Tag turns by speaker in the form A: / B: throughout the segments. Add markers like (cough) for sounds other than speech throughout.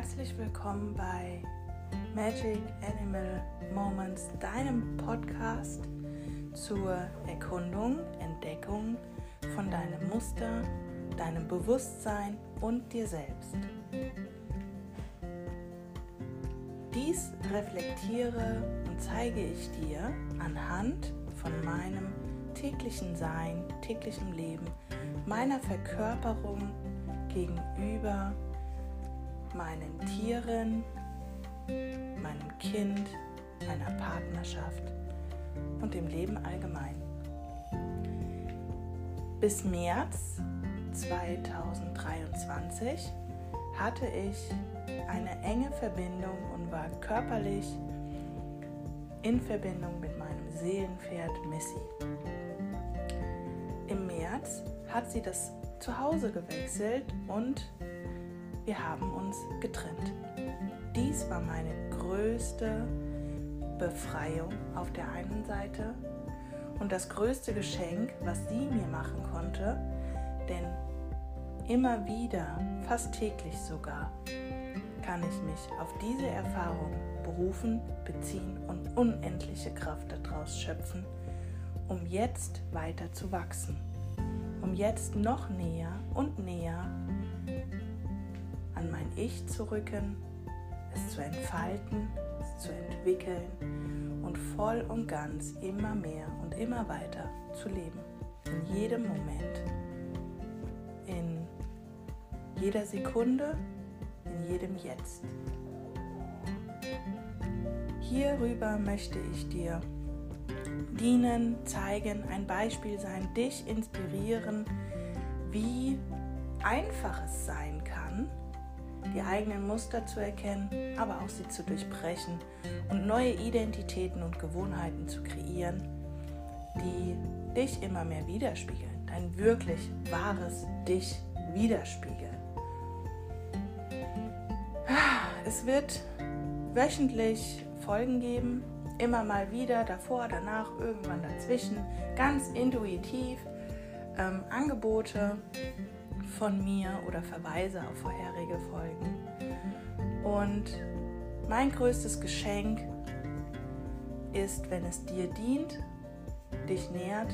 A: Herzlich willkommen bei Magic Animal Moments, deinem Podcast zur Erkundung, Entdeckung von deinem Muster, deinem Bewusstsein und dir selbst. Dies reflektiere und zeige ich dir anhand von meinem täglichen Sein, täglichem Leben, meiner Verkörperung gegenüber meinen Tieren, meinem Kind, meiner Partnerschaft und dem Leben allgemein. Bis März 2023 hatte ich eine enge Verbindung und war körperlich in Verbindung mit meinem Seelenpferd Missy. Im März hat sie das Zuhause gewechselt und wir haben uns getrennt. Dies war meine größte Befreiung auf der einen Seite und das größte Geschenk, was sie mir machen konnte, denn immer wieder, fast täglich sogar, kann ich mich auf diese Erfahrung berufen, beziehen und unendliche Kraft daraus schöpfen, um jetzt weiter zu wachsen, um jetzt noch näher und näher an mein Ich zu rücken, es zu entfalten, es zu entwickeln und voll und ganz immer mehr und immer weiter zu leben. In jedem Moment, in jeder Sekunde, in jedem Jetzt. Hierüber möchte ich dir dienen, zeigen, ein Beispiel sein, dich inspirieren, wie einfach es sein die eigenen Muster zu erkennen, aber auch sie zu durchbrechen und neue Identitäten und Gewohnheiten zu kreieren, die dich immer mehr widerspiegeln, dein wirklich wahres Dich widerspiegeln. Es wird wöchentlich Folgen geben, immer mal wieder, davor, danach, irgendwann dazwischen, ganz intuitiv ähm, Angebote von mir oder Verweise auf vorherige Folgen. Und mein größtes Geschenk ist, wenn es dir dient, dich nährt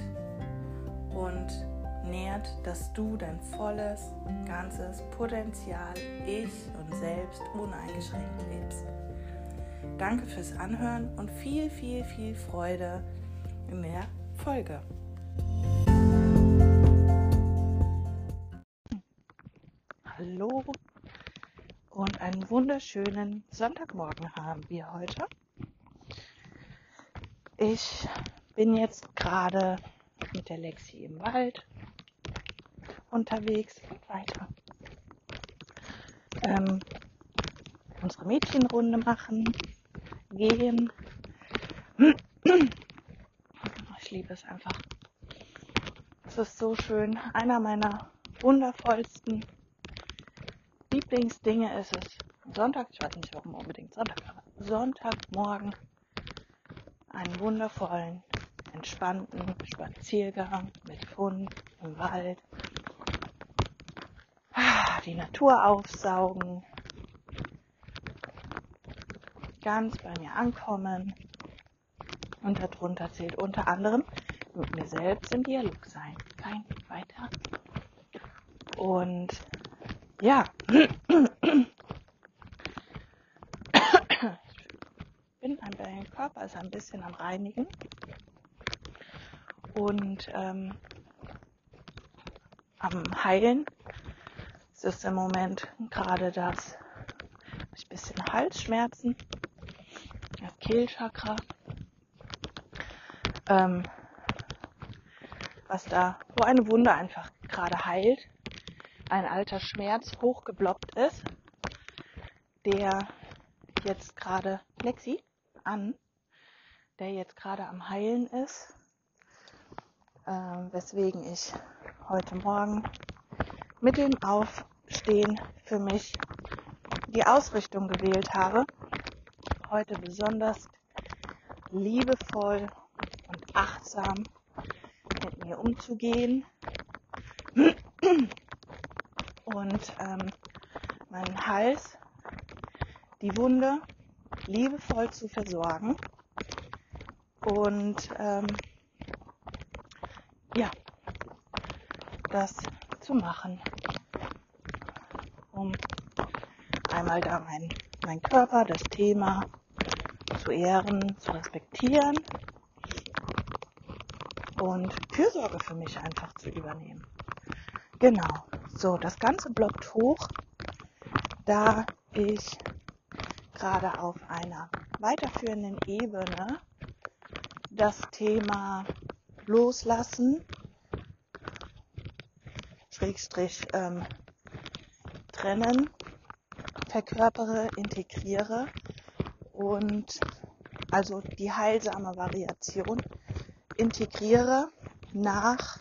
A: und nährt, dass du dein volles, ganzes Potenzial, Ich und Selbst uneingeschränkt lebst. Danke fürs Anhören und viel, viel, viel Freude in der Folge. Wunderschönen Sonntagmorgen haben wir heute. Ich bin jetzt gerade mit der Lexi im Wald unterwegs weiter. Ähm, unsere Mädchenrunde machen, gehen. Ich liebe es einfach. Es ist so schön. Einer meiner wundervollsten Lieblingsdinge ist es, Sonntag, ich weiß nicht warum unbedingt Sonntag, aber Sonntagmorgen einen wundervollen, entspannten Spaziergang mit Hund im Wald, die Natur aufsaugen, ganz bei mir ankommen. Und darunter zählt unter anderem mit mir selbst im Dialog sein, kein weiter. Und ja, (clears throat) ich bin ein, ist ein bisschen am Reinigen. Und ähm, am Heilen. Es ist im Moment gerade das ein bisschen Halsschmerzen, das Kehlchakra, ähm, was da, wo eine Wunde einfach gerade heilt. Ein alter Schmerz hochgebloppt ist, der jetzt gerade Lexi an, der jetzt gerade am Heilen ist, äh, weswegen ich heute Morgen mit dem Aufstehen für mich die Ausrichtung gewählt habe, heute besonders liebevoll und achtsam mit mir umzugehen. Und ähm, meinen Hals die Wunde liebevoll zu versorgen und ähm, ja, das zu machen, um einmal da mein, mein Körper, das Thema zu ehren, zu respektieren und Fürsorge für mich einfach zu übernehmen. Genau, so, das Ganze blockt hoch, da ich gerade auf einer weiterführenden Ebene das Thema Loslassen, Schrägstrich ähm, trennen, verkörpere, integriere und also die heilsame Variation integriere nach,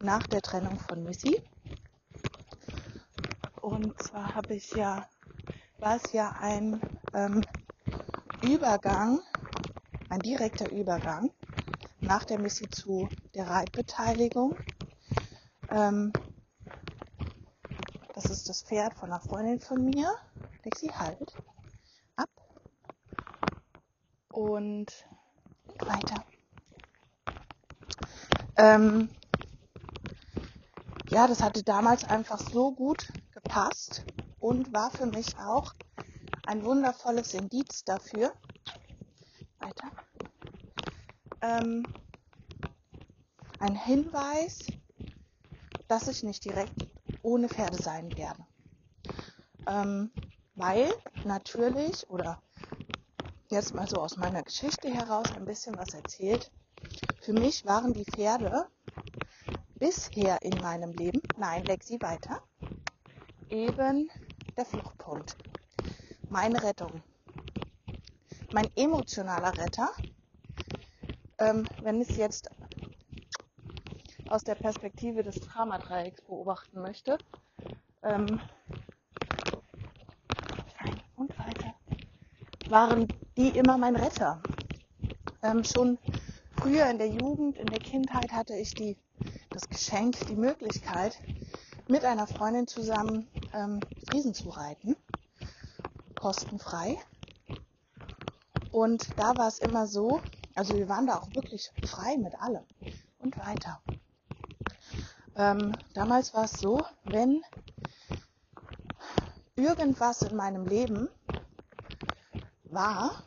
A: nach der Trennung von Missy. Und zwar habe ich ja, war es ja ein ähm, Übergang, ein direkter Übergang nach der Missy zu der Reitbeteiligung. Ähm, das ist das Pferd von einer Freundin von mir. Lexi, halt. Ab. Und weiter. Ähm, ja, das hatte damals einfach so gut gepasst und war für mich auch ein wundervolles Indiz dafür. Weiter. Ähm, ein Hinweis, dass ich nicht direkt ohne Pferde sein werde. Ähm, weil natürlich oder jetzt mal so aus meiner Geschichte heraus ein bisschen was erzählt. Für mich waren die Pferde bisher in meinem Leben, nein, Lexi weiter, eben der Fluchtpunkt. Meine Rettung. Mein emotionaler Retter. Ähm, wenn ich es jetzt aus der Perspektive des Dramadreiecks beobachten möchte, ähm, und weiter, waren die immer mein Retter. Ähm, schon früher in der Jugend, in der Kindheit hatte ich die, das Geschenk, die Möglichkeit, mit einer Freundin zusammen ähm, Friesen zu reiten, kostenfrei. Und da war es immer so, also wir waren da auch wirklich frei mit allem und weiter. Ähm, damals war es so, wenn irgendwas in meinem Leben war,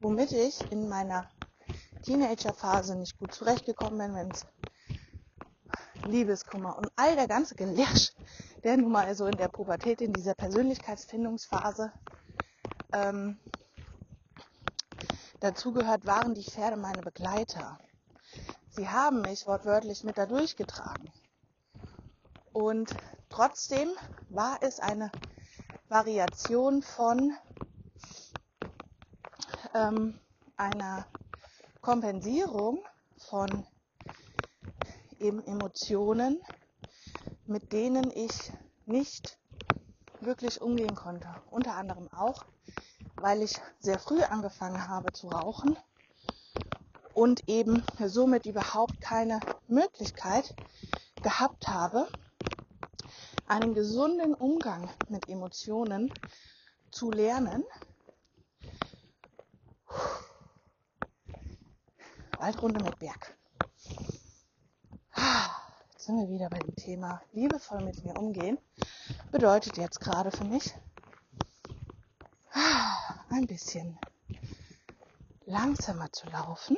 A: womit ich in meiner Teenagerphase nicht gut zurechtgekommen bin, wenn es Liebeskummer und all der ganze Gelärsch, der nun mal so in der Pubertät, in dieser Persönlichkeitsfindungsphase ähm, dazugehört, waren die Pferde meine Begleiter. Sie haben mich wortwörtlich mit da durchgetragen. Und trotzdem war es eine Variation von ähm, einer Kompensierung von eben Emotionen, mit denen ich nicht wirklich umgehen konnte. Unter anderem auch, weil ich sehr früh angefangen habe zu rauchen und eben somit überhaupt keine Möglichkeit gehabt habe, einen gesunden Umgang mit Emotionen zu lernen Waldrunde mit Berg. Jetzt sind wir wieder bei dem Thema liebevoll mit mir umgehen. Bedeutet jetzt gerade für mich ein bisschen langsamer zu laufen,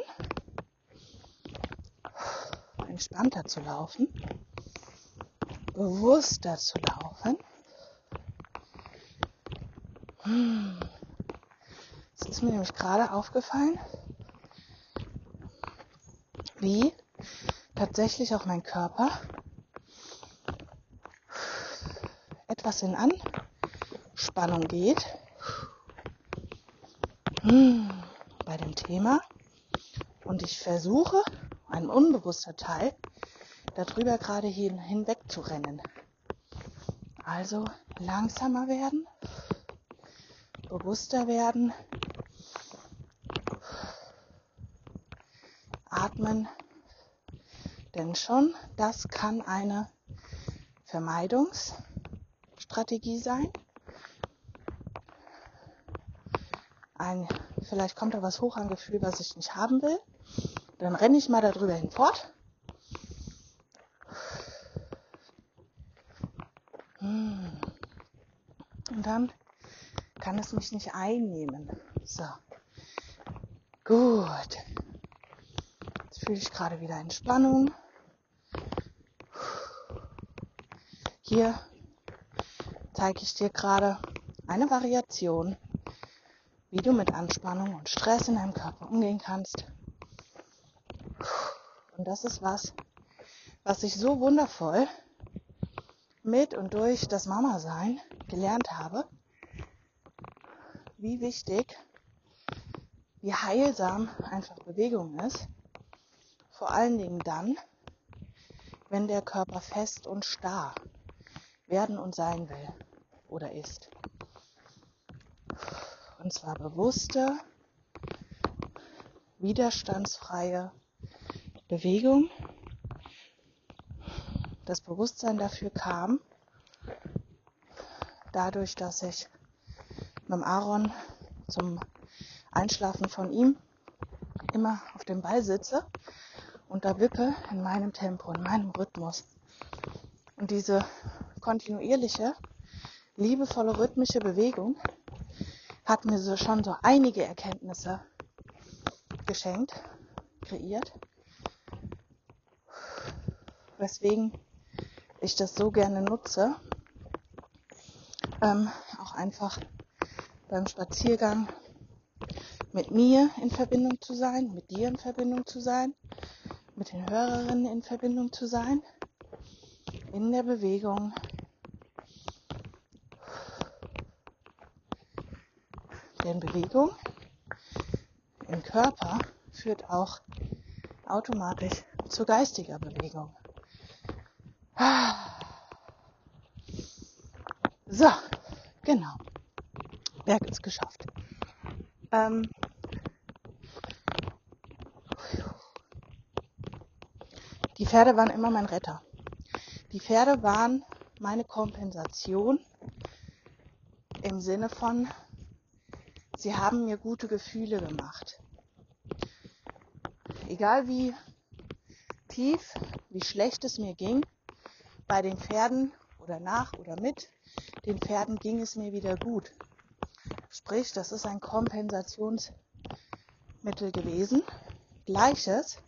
A: entspannter zu laufen, bewusster zu laufen. Hm. Es ist mir nämlich gerade aufgefallen, wie tatsächlich auch mein Körper etwas in Anspannung geht bei dem Thema und ich versuche, ein unbewusster Teil, darüber gerade hin, hinweg zu rennen. Also langsamer werden, bewusster werden, atmen. Denn schon das kann eine Vermeidungsstrategie sein. Ein, vielleicht kommt da was hoch an Gefühl, was ich nicht haben will. Dann renne ich mal darüber hinfort. Hm. Und dann kann es mich nicht einnehmen. So. Gut. Jetzt fühle ich gerade wieder Entspannung. Hier zeige ich dir gerade eine Variation, wie du mit Anspannung und Stress in deinem Körper umgehen kannst. Und das ist was, was ich so wundervoll mit und durch das Mama-Sein gelernt habe, wie wichtig, wie heilsam einfach Bewegung ist. Vor allen Dingen dann, wenn der Körper fest und starr werden und sein will oder ist. Und zwar bewusste, widerstandsfreie Bewegung. Das Bewusstsein dafür kam dadurch, dass ich mit Aaron zum Einschlafen von ihm immer auf dem Ball sitze und da wippe in meinem Tempo, in meinem Rhythmus. Und diese kontinuierliche, liebevolle, rhythmische Bewegung hat mir so schon so einige Erkenntnisse geschenkt, kreiert, weswegen ich das so gerne nutze, ähm, auch einfach beim Spaziergang mit mir in Verbindung zu sein, mit dir in Verbindung zu sein, mit den Hörerinnen in Verbindung zu sein, in der Bewegung, Denn Bewegung im Körper führt auch automatisch zu geistiger Bewegung. So, genau. Berg ist geschafft. Ähm, die Pferde waren immer mein Retter. Die Pferde waren meine Kompensation im Sinne von, sie haben mir gute Gefühle gemacht. Egal wie tief, wie schlecht es mir ging, bei den Pferden oder nach oder mit den Pferden ging es mir wieder gut. Sprich, das ist ein Kompensationsmittel gewesen. Gleiches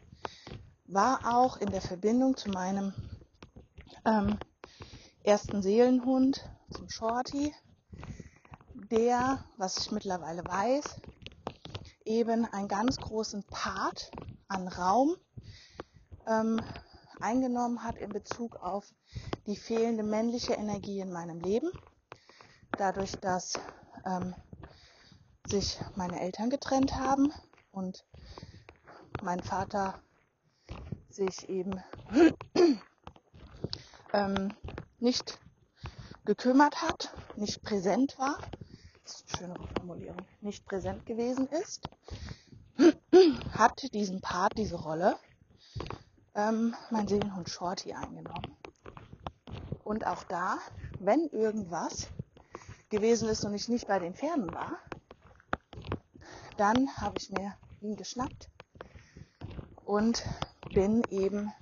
A: war auch in der Verbindung zu meinem ähm, ersten Seelenhund, zum Shorty, der, was ich mittlerweile weiß, eben einen ganz großen Part an Raum ähm, eingenommen hat in Bezug auf die fehlende männliche Energie in meinem Leben. Dadurch, dass ähm, sich meine Eltern getrennt haben und mein Vater sich eben ähm, nicht gekümmert hat, nicht präsent war schönere Formulierung, nicht präsent gewesen ist, hat diesen Part, diese Rolle, ähm, mein Seelenhund Shorty eingenommen. Und auch da, wenn irgendwas gewesen ist und ich nicht bei den Pferden war, dann habe ich mir ihn geschnappt und bin eben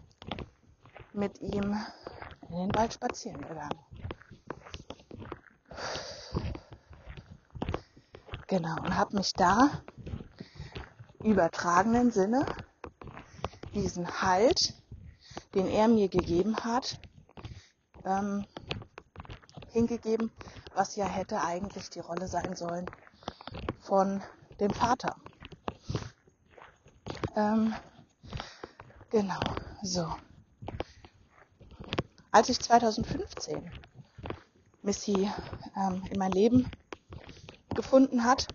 A: mit ihm in den Wald spazieren gegangen. Genau, und habe mich da übertragenen Sinne diesen Halt, den er mir gegeben hat, ähm, hingegeben, was ja hätte eigentlich die Rolle sein sollen von dem Vater. Ähm, genau, so. Als ich 2015 Missy ähm, in mein Leben gefunden hat,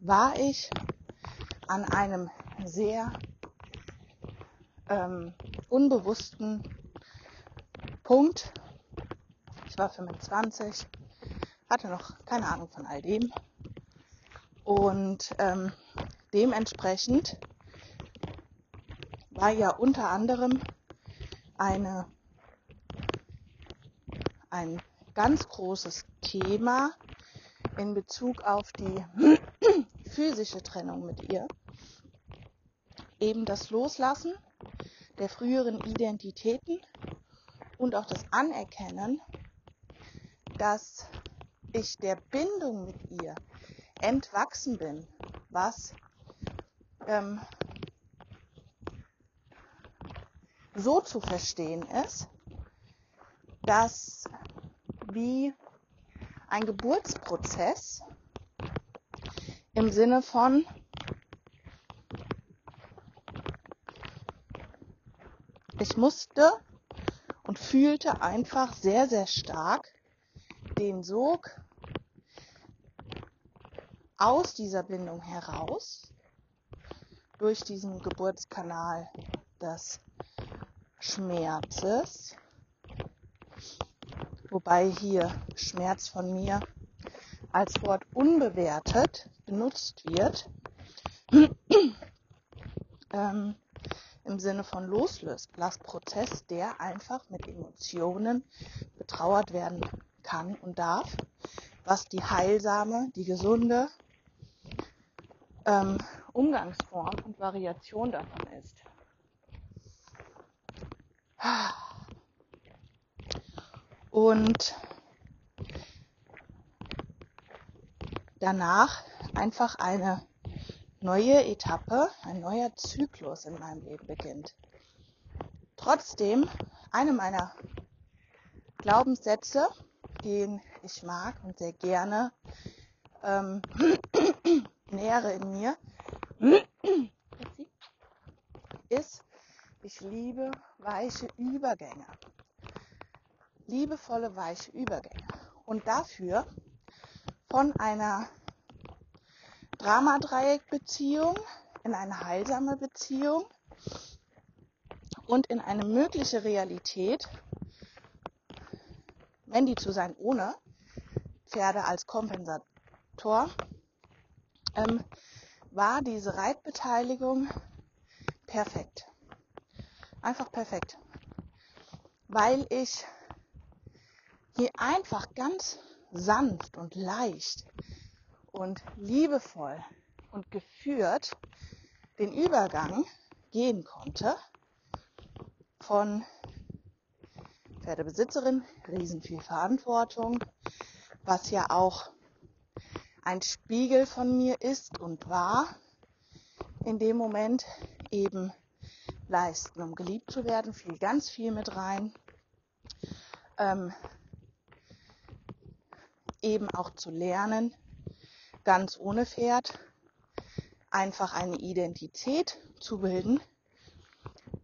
A: war ich an einem sehr ähm, unbewussten Punkt. Ich war 25, hatte noch keine Ahnung von all dem und ähm, dementsprechend war ja unter anderem eine, ein ganz großes Thema in Bezug auf die (clears throat) physische Trennung mit ihr eben das Loslassen der früheren Identitäten und auch das Anerkennen, dass ich der Bindung mit ihr entwachsen bin, was ähm, so zu verstehen ist, dass wie ein Geburtsprozess im Sinne von ich musste und fühlte einfach sehr, sehr stark den Sog aus dieser Bindung heraus durch diesen Geburtskanal des Schmerzes, wobei hier Schmerz von mir als Wort unbewertet benutzt wird, (clears throat) ähm, im Sinne von Loslassprozess, der einfach mit Emotionen betrauert werden kann und darf, was die heilsame, die gesunde ähm, Umgangsform und Variation davon ist. Und danach einfach eine neue Etappe, ein neuer Zyklus in meinem Leben beginnt. Trotzdem, eine meiner Glaubenssätze, den ich mag und sehr gerne ähm, (clears throat) nähere in mir, (clears throat) ist, ich liebe weiche Übergänge. Liebevolle weiche Übergänge. Und dafür von einer Dramadreieckbeziehung in eine heilsame Beziehung und in eine mögliche Realität, die zu sein ohne Pferde als Kompensator, ähm, war diese Reitbeteiligung perfekt. Einfach perfekt. Weil ich hier einfach ganz sanft und leicht und liebevoll und geführt den Übergang gehen konnte von Pferdebesitzerin, riesen viel Verantwortung, was ja auch ein Spiegel von mir ist und war, in dem Moment eben leisten, um geliebt zu werden, fiel ganz viel mit rein. Ähm, eben auch zu lernen, ganz ohne Pferd einfach eine Identität zu bilden,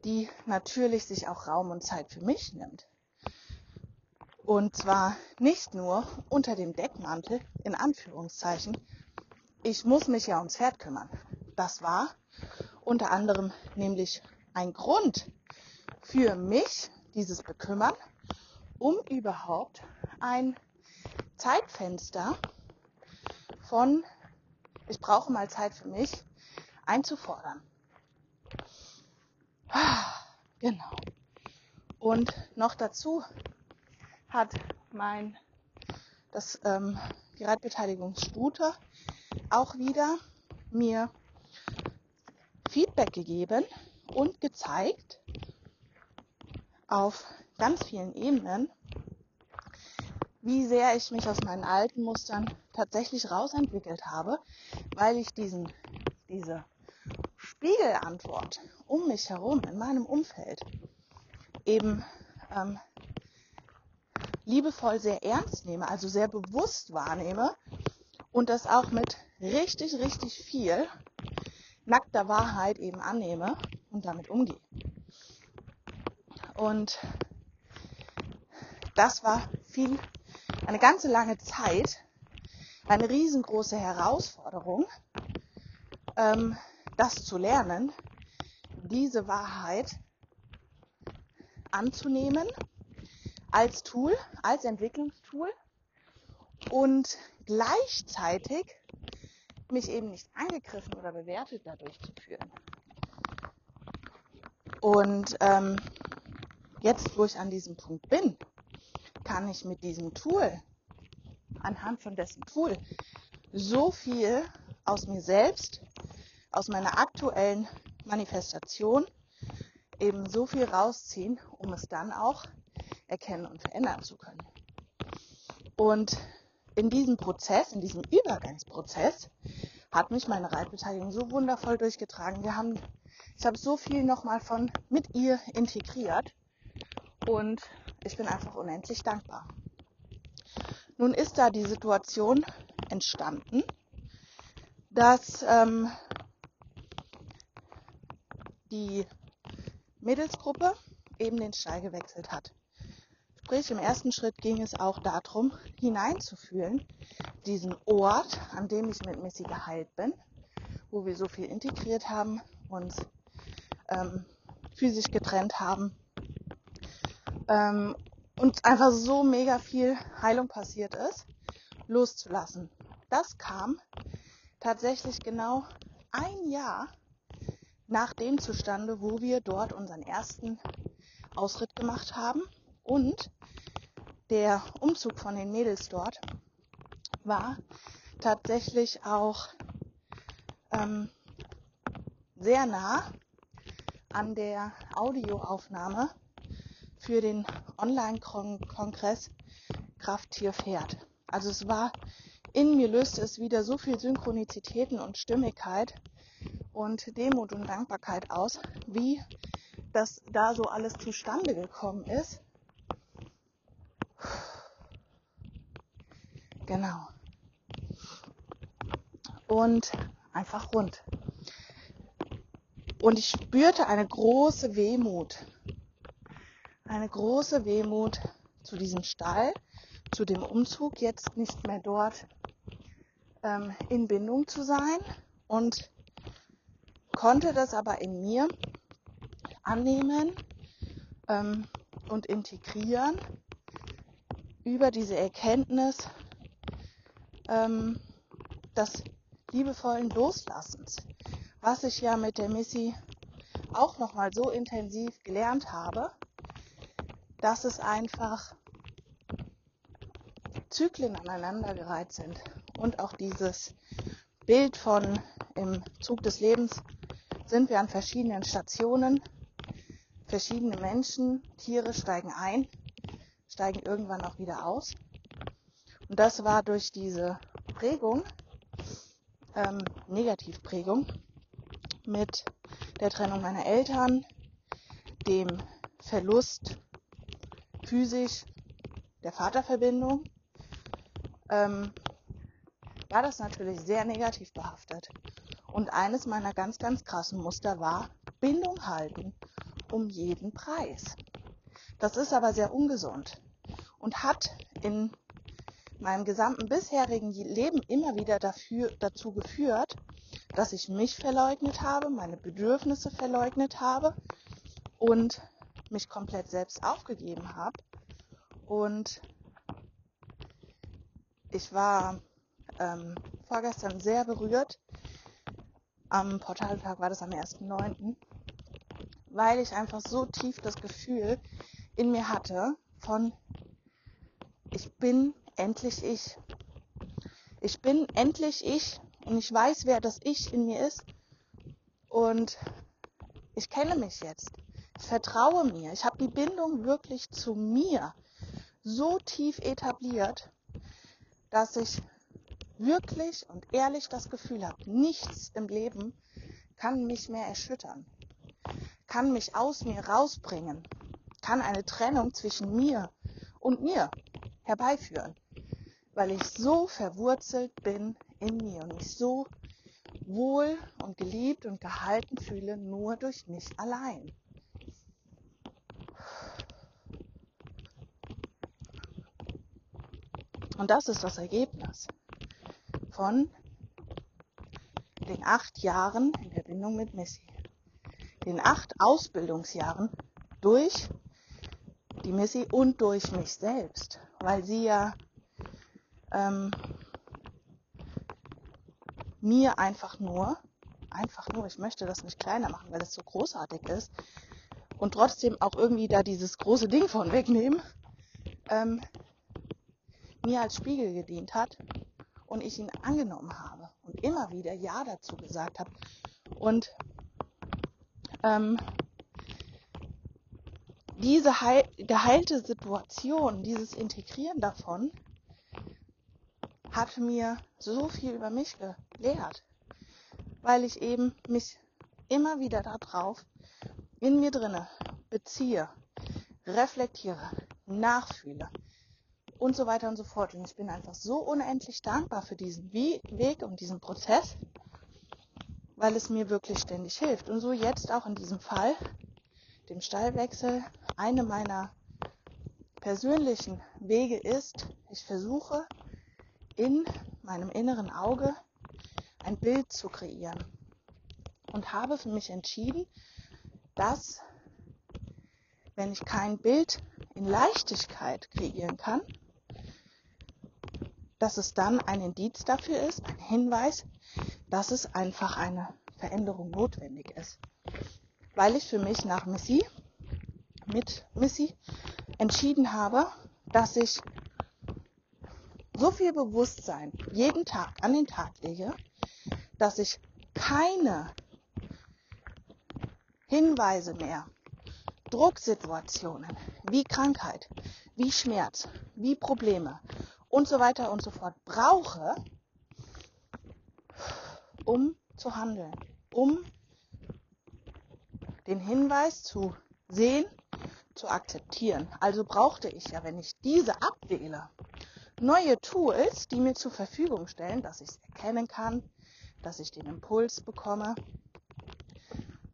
A: die natürlich sich auch Raum und Zeit für mich nimmt. Und zwar nicht nur unter dem Deckmantel, in Anführungszeichen, ich muss mich ja ums Pferd kümmern. Das war unter anderem nämlich ein Grund für mich, dieses Bekümmern, um überhaupt ein Zeitfenster von ich brauche mal Zeit für mich einzufordern. Genau. Und noch dazu hat mein das ähm, die Reitbeteiligungsstute auch wieder mir Feedback gegeben und gezeigt auf ganz vielen Ebenen, wie sehr ich mich aus meinen alten Mustern tatsächlich rausentwickelt habe, weil ich diesen, diese Spiegelantwort um mich herum, in meinem Umfeld, eben ähm, liebevoll sehr ernst nehme, also sehr bewusst wahrnehme und das auch mit richtig, richtig viel nackter Wahrheit eben annehme und damit umgehe. Und das war viel eine ganze lange Zeit eine riesengroße Herausforderung, ähm, das zu lernen, diese Wahrheit anzunehmen als Tool, als Entwicklungstool und gleichzeitig mich eben nicht angegriffen oder bewertet dadurch zu fühlen. Und ähm, jetzt, wo ich an diesem Punkt bin, kann ich mit diesem Tool anhand von dessen Tool so viel aus mir selbst, aus meiner aktuellen Manifestation eben so viel rausziehen, um es dann auch erkennen und verändern zu können. Und in diesem Prozess, in diesem Übergangsprozess, hat mich meine Reitbeteiligung so wundervoll durchgetragen. Wir haben, ich habe so viel nochmal von mit ihr integriert und ich bin einfach unendlich dankbar. Nun ist da die Situation entstanden, dass ähm, die Mädelsgruppe eben den Stall gewechselt hat. Sprich, im ersten Schritt ging es auch darum, hineinzufühlen, diesen Ort, an dem ich mit Missy geheilt bin, wo wir so viel integriert haben, uns ähm, physisch getrennt haben ähm, und einfach so mega viel Heilung passiert ist, loszulassen. Das kam tatsächlich genau ein Jahr nach dem zustande, wo wir dort unseren ersten Ausritt gemacht haben und der Umzug von den Mädels dort war tatsächlich auch ähm, sehr nah an der Audioaufnahme für den Online-Kongress Kraft Tier Pferd. Also es war in mir löste es wieder so viel Synchronizitäten und Stimmigkeit und Demut und Dankbarkeit aus, wie das da so alles zustande gekommen ist. Genau. Und einfach rund. Und ich spürte eine große Wehmut. Eine große Wehmut zu diesem Stall, zu dem Umzug, jetzt nicht mehr dort ähm, in Bindung zu sein und konnte das aber in mir annehmen ähm, und integrieren über diese Erkenntnis ähm, des liebevollen Loslassens, was ich ja mit der Missy auch nochmal so intensiv gelernt habe, dass es einfach Zyklen aneinandergereiht sind und auch dieses Bild von im Zug des Lebens sind wir an verschiedenen Stationen. Verschiedene Menschen, Tiere steigen ein, steigen irgendwann auch wieder aus. Und das war durch diese Prägung, ähm, Negativprägung, mit der Trennung meiner Eltern, dem Verlust physisch der Vaterverbindung, ähm, war das natürlich sehr negativ behaftet. Und eines meiner ganz, ganz krassen Muster war Bindung halten um jeden Preis. Das ist aber sehr ungesund und hat in meinem gesamten bisherigen Leben immer wieder dafür, dazu geführt, dass ich mich verleugnet habe, meine Bedürfnisse verleugnet habe und mich komplett selbst aufgegeben habe. Und ich war ähm, vorgestern sehr berührt. Am Portaltag war das am 1.9., weil ich einfach so tief das Gefühl in mir hatte von, ich bin endlich ich. Ich bin endlich ich und ich weiß, wer das Ich in mir ist. Und ich kenne mich jetzt. Vertraue mir. Ich habe die Bindung wirklich zu mir so tief etabliert, dass ich wirklich und ehrlich das Gefühl habe, nichts im Leben kann mich mehr erschüttern, kann mich aus mir rausbringen, kann eine Trennung zwischen mir und mir herbeiführen, weil ich so verwurzelt bin in mir und mich so wohl und geliebt und gehalten fühle, nur durch mich allein. Und das ist das Ergebnis von den acht Jahren in der Bindung mit Missy. Den acht Ausbildungsjahren durch die Missy und durch mich selbst, weil sie ja ähm, mir einfach nur, einfach nur, ich möchte das nicht kleiner machen, weil es so großartig ist und trotzdem auch irgendwie da dieses große Ding von wegnehmen, ähm, mir als Spiegel gedient hat und ich ihn angenommen habe und immer wieder Ja dazu gesagt habe. Und ähm, diese heil geheilte Situation, dieses Integrieren davon, hat mir so viel über mich gelehrt, weil ich eben mich immer wieder darauf in mir drinne beziehe, reflektiere, nachfühle und so weiter und so fort. Und ich bin einfach so unendlich dankbar für diesen Weg und diesen Prozess, weil es mir wirklich ständig hilft. Und so jetzt auch in diesem Fall, dem Stallwechsel, eine meiner persönlichen Wege ist, ich versuche in meinem inneren Auge ein Bild zu kreieren und habe für mich entschieden, dass wenn ich kein Bild in Leichtigkeit kreieren kann, dass es dann ein Indiz dafür ist, ein Hinweis, dass es einfach eine Veränderung notwendig ist. Weil ich für mich nach Missy, mit Missy, entschieden habe, dass ich so viel Bewusstsein jeden Tag an den Tag lege, dass ich keine Hinweise mehr, Drucksituationen wie Krankheit, wie Schmerz, wie Probleme und so weiter und so fort brauche, um zu handeln, um den Hinweis zu sehen, zu akzeptieren. Also brauchte ich ja, wenn ich diese abwähle, neue Tools, die mir zur Verfügung stellen, dass ich es erkennen kann, dass ich den Impuls bekomme,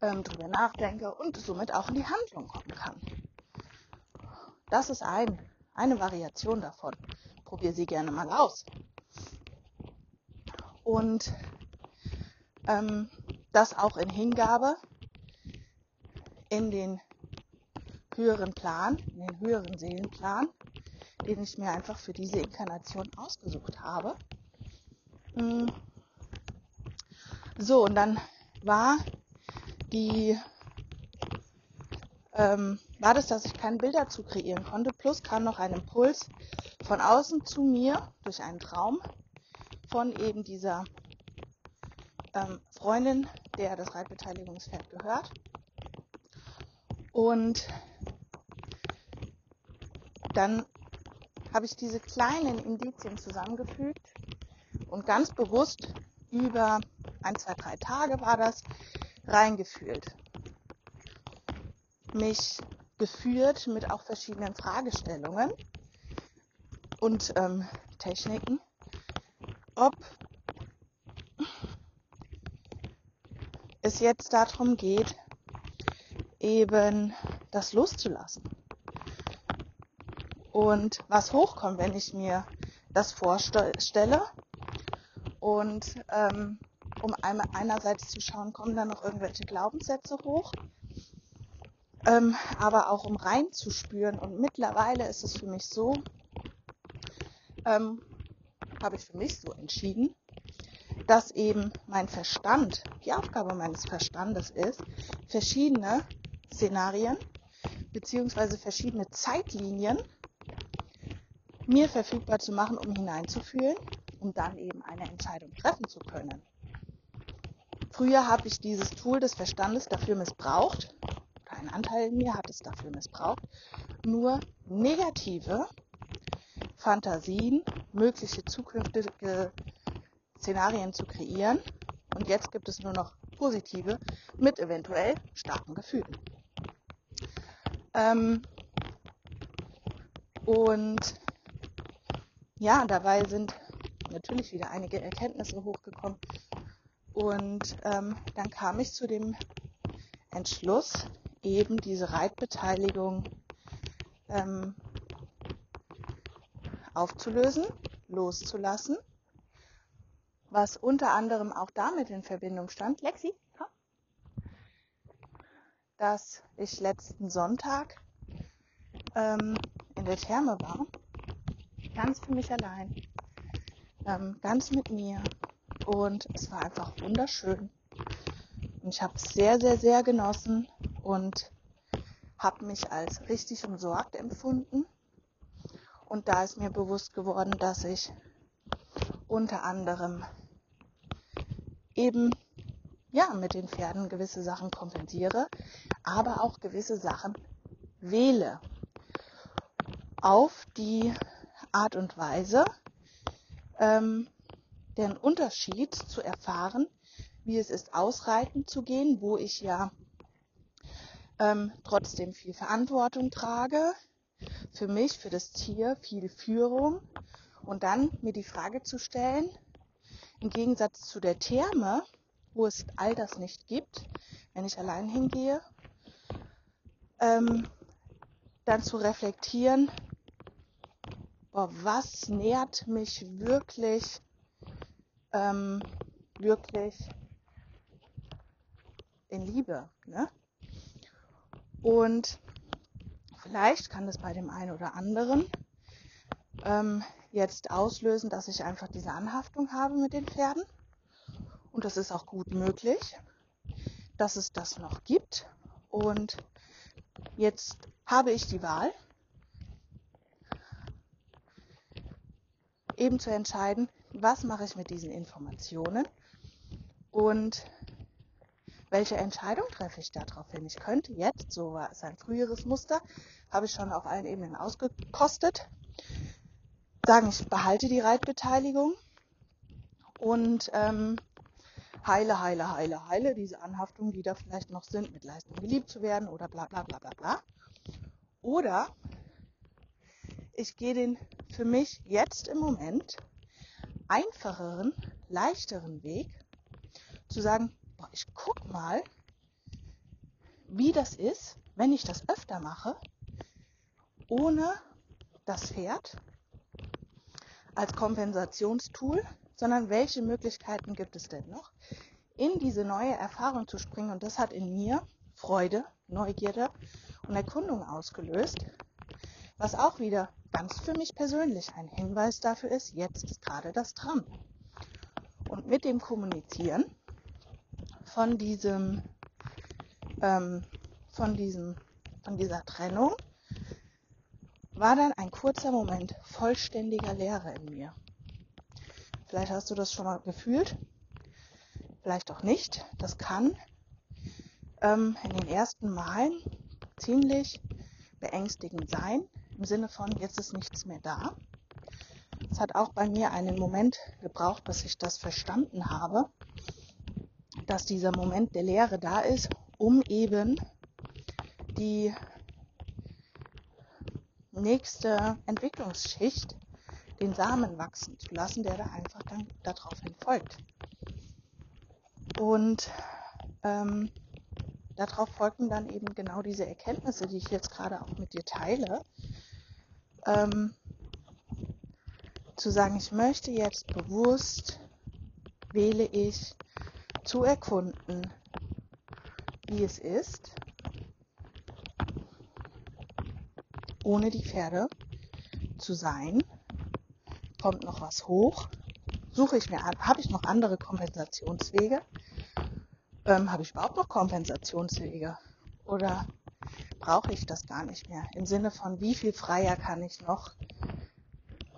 A: ähm, drüber nachdenke und somit auch in die Handlung kommen kann. Das ist ein, eine Variation davon. Probier sie gerne mal aus. Und ähm, das auch in Hingabe in den höheren Plan, in den höheren Seelenplan, den ich mir einfach für diese Inkarnation ausgesucht habe. Mm. So, und dann war die ähm, war das, dass ich keine Bilder zu kreieren konnte. Plus kam noch ein Impuls von außen zu mir durch einen Traum von eben dieser ähm, Freundin, der das Reitbeteiligungsfeld gehört. Und dann habe ich diese kleinen Indizien zusammengefügt und ganz bewusst über ein, zwei, drei Tage war das, reingefühlt. Mich geführt mit auch verschiedenen Fragestellungen und ähm, Techniken, ob es jetzt darum geht, eben das loszulassen. Und was hochkommt, wenn ich mir das vorstelle und ähm, um einmal einerseits zu schauen, kommen da noch irgendwelche Glaubenssätze hoch, ähm, aber auch um reinzuspüren. Und mittlerweile ist es für mich so, ähm, habe ich für mich so entschieden, dass eben mein Verstand, die Aufgabe meines Verstandes ist, verschiedene Szenarien beziehungsweise verschiedene Zeitlinien mir verfügbar zu machen, um hineinzufühlen, um dann eben eine Entscheidung treffen zu können. Früher habe ich dieses Tool des Verstandes dafür missbraucht, oder ein Anteil in mir hat es dafür missbraucht, nur negative Fantasien, mögliche zukünftige Szenarien zu kreieren. Und jetzt gibt es nur noch positive mit eventuell starken Gefühlen. Ähm, und ja, dabei sind natürlich wieder einige Erkenntnisse hochgekommen, und ähm, dann kam ich zu dem Entschluss, eben diese Reitbeteiligung ähm, aufzulösen, loszulassen, was unter anderem auch damit in Verbindung stand, Lexi, komm, dass ich letzten Sonntag ähm, in der Therme war, ganz für mich allein, ähm, ganz mit mir, und es war einfach wunderschön. Und ich habe es sehr, sehr, sehr genossen und habe mich als richtig umsorgt empfunden. Und da ist mir bewusst geworden, dass ich unter anderem eben ja mit den Pferden gewisse Sachen kompensiere, aber auch gewisse Sachen wähle. Auf die Art und Weise, ähm, den Unterschied zu erfahren, wie es ist, ausreiten zu gehen, wo ich ja ähm, trotzdem viel Verantwortung trage, für mich, für das Tier, viel Führung und dann mir die Frage zu stellen, im Gegensatz zu der Therme, wo es all das nicht gibt, wenn ich allein hingehe, ähm, dann zu reflektieren, boah, was nährt mich wirklich, ähm, wirklich in Liebe. Ne? Und vielleicht kann das bei dem einen oder anderen ähm, jetzt auslösen, dass ich einfach diese Anhaftung habe mit den Pferden. Und das ist auch gut möglich, dass es das noch gibt. Und jetzt habe ich die Wahl, eben zu entscheiden, was mache ich mit diesen Informationen und welche Entscheidung treffe ich darauf hin. Ich könnte jetzt, so war es ein früheres Muster, habe ich schon auf allen Ebenen ausgekostet, sagen, ich behalte die Reitbeteiligung und ähm, heile, heile, heile, heile diese Anhaftungen, die da vielleicht noch sind, mit Leistung geliebt zu werden oder bla bla bla bla bla. Oder ich gehe den für mich jetzt im Moment einfacheren, leichteren Weg zu sagen, boah, ich guck mal, wie das ist, wenn ich das öfter mache, ohne das Pferd als Kompensationstool, sondern welche Möglichkeiten gibt es denn noch, in diese neue Erfahrung zu springen? Und das hat in mir Freude, Neugierde und Erkundung ausgelöst, was auch wieder ganz für mich persönlich ein Hinweis dafür ist, jetzt ist gerade das dran. Und mit dem Kommunizieren von diesem, ähm, von diesem, von dieser Trennung war dann ein kurzer Moment vollständiger Leere in mir. Vielleicht hast du das schon mal gefühlt, vielleicht auch nicht. Das kann ähm, in den ersten Malen ziemlich beängstigend sein, im Sinne von, jetzt ist nichts mehr da. Es hat auch bei mir einen Moment gebraucht, bis ich das verstanden habe, dass dieser Moment der Leere da ist, um eben die nächste Entwicklungsschicht, den Samen wachsen zu lassen, der da einfach dann daraufhin folgt. Und ähm, darauf folgten dann eben genau diese Erkenntnisse, die ich jetzt gerade auch mit dir teile, ähm, zu sagen, ich möchte jetzt bewusst, wähle ich zu erkunden, wie es ist, ohne die Pferde zu sein. Kommt noch was hoch? Suche ich mir an, habe ich noch andere Kompensationswege? Ähm, habe ich überhaupt noch Kompensationswege? Oder brauche ich das gar nicht mehr. Im Sinne von, wie viel freier kann ich noch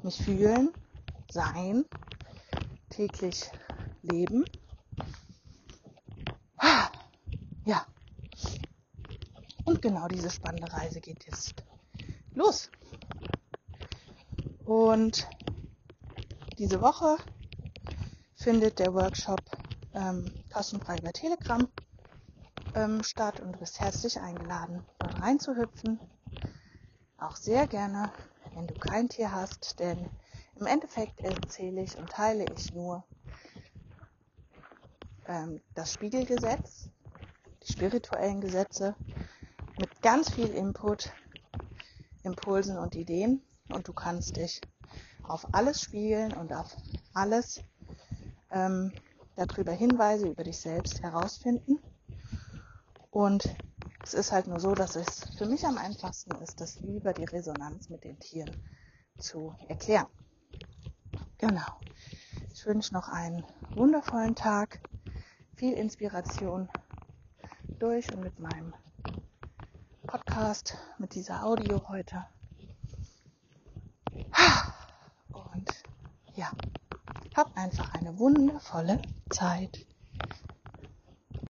A: mich fühlen, sein, täglich leben. Ja. Und genau diese spannende Reise geht jetzt los. Und diese Woche findet der Workshop ähm, kostenfrei bei Telegram ähm, statt und du bist herzlich eingeladen, dort reinzuhüpfen. Auch sehr gerne, wenn du kein Tier hast, denn im Endeffekt erzähle ich und teile ich nur ähm, das Spiegelgesetz, die spirituellen Gesetze ganz viel Input, Impulsen und Ideen und du kannst dich auf alles spiegeln und auf alles ähm, darüber Hinweise über dich selbst herausfinden. Und es ist halt nur so, dass es für mich am einfachsten ist, das über die Resonanz mit den Tieren zu erklären. Genau. Ich wünsche noch einen wundervollen Tag, viel Inspiration durch und mit meinem Podcast mit dieser Audio heute. Und ja, hab einfach eine wundervolle Zeit.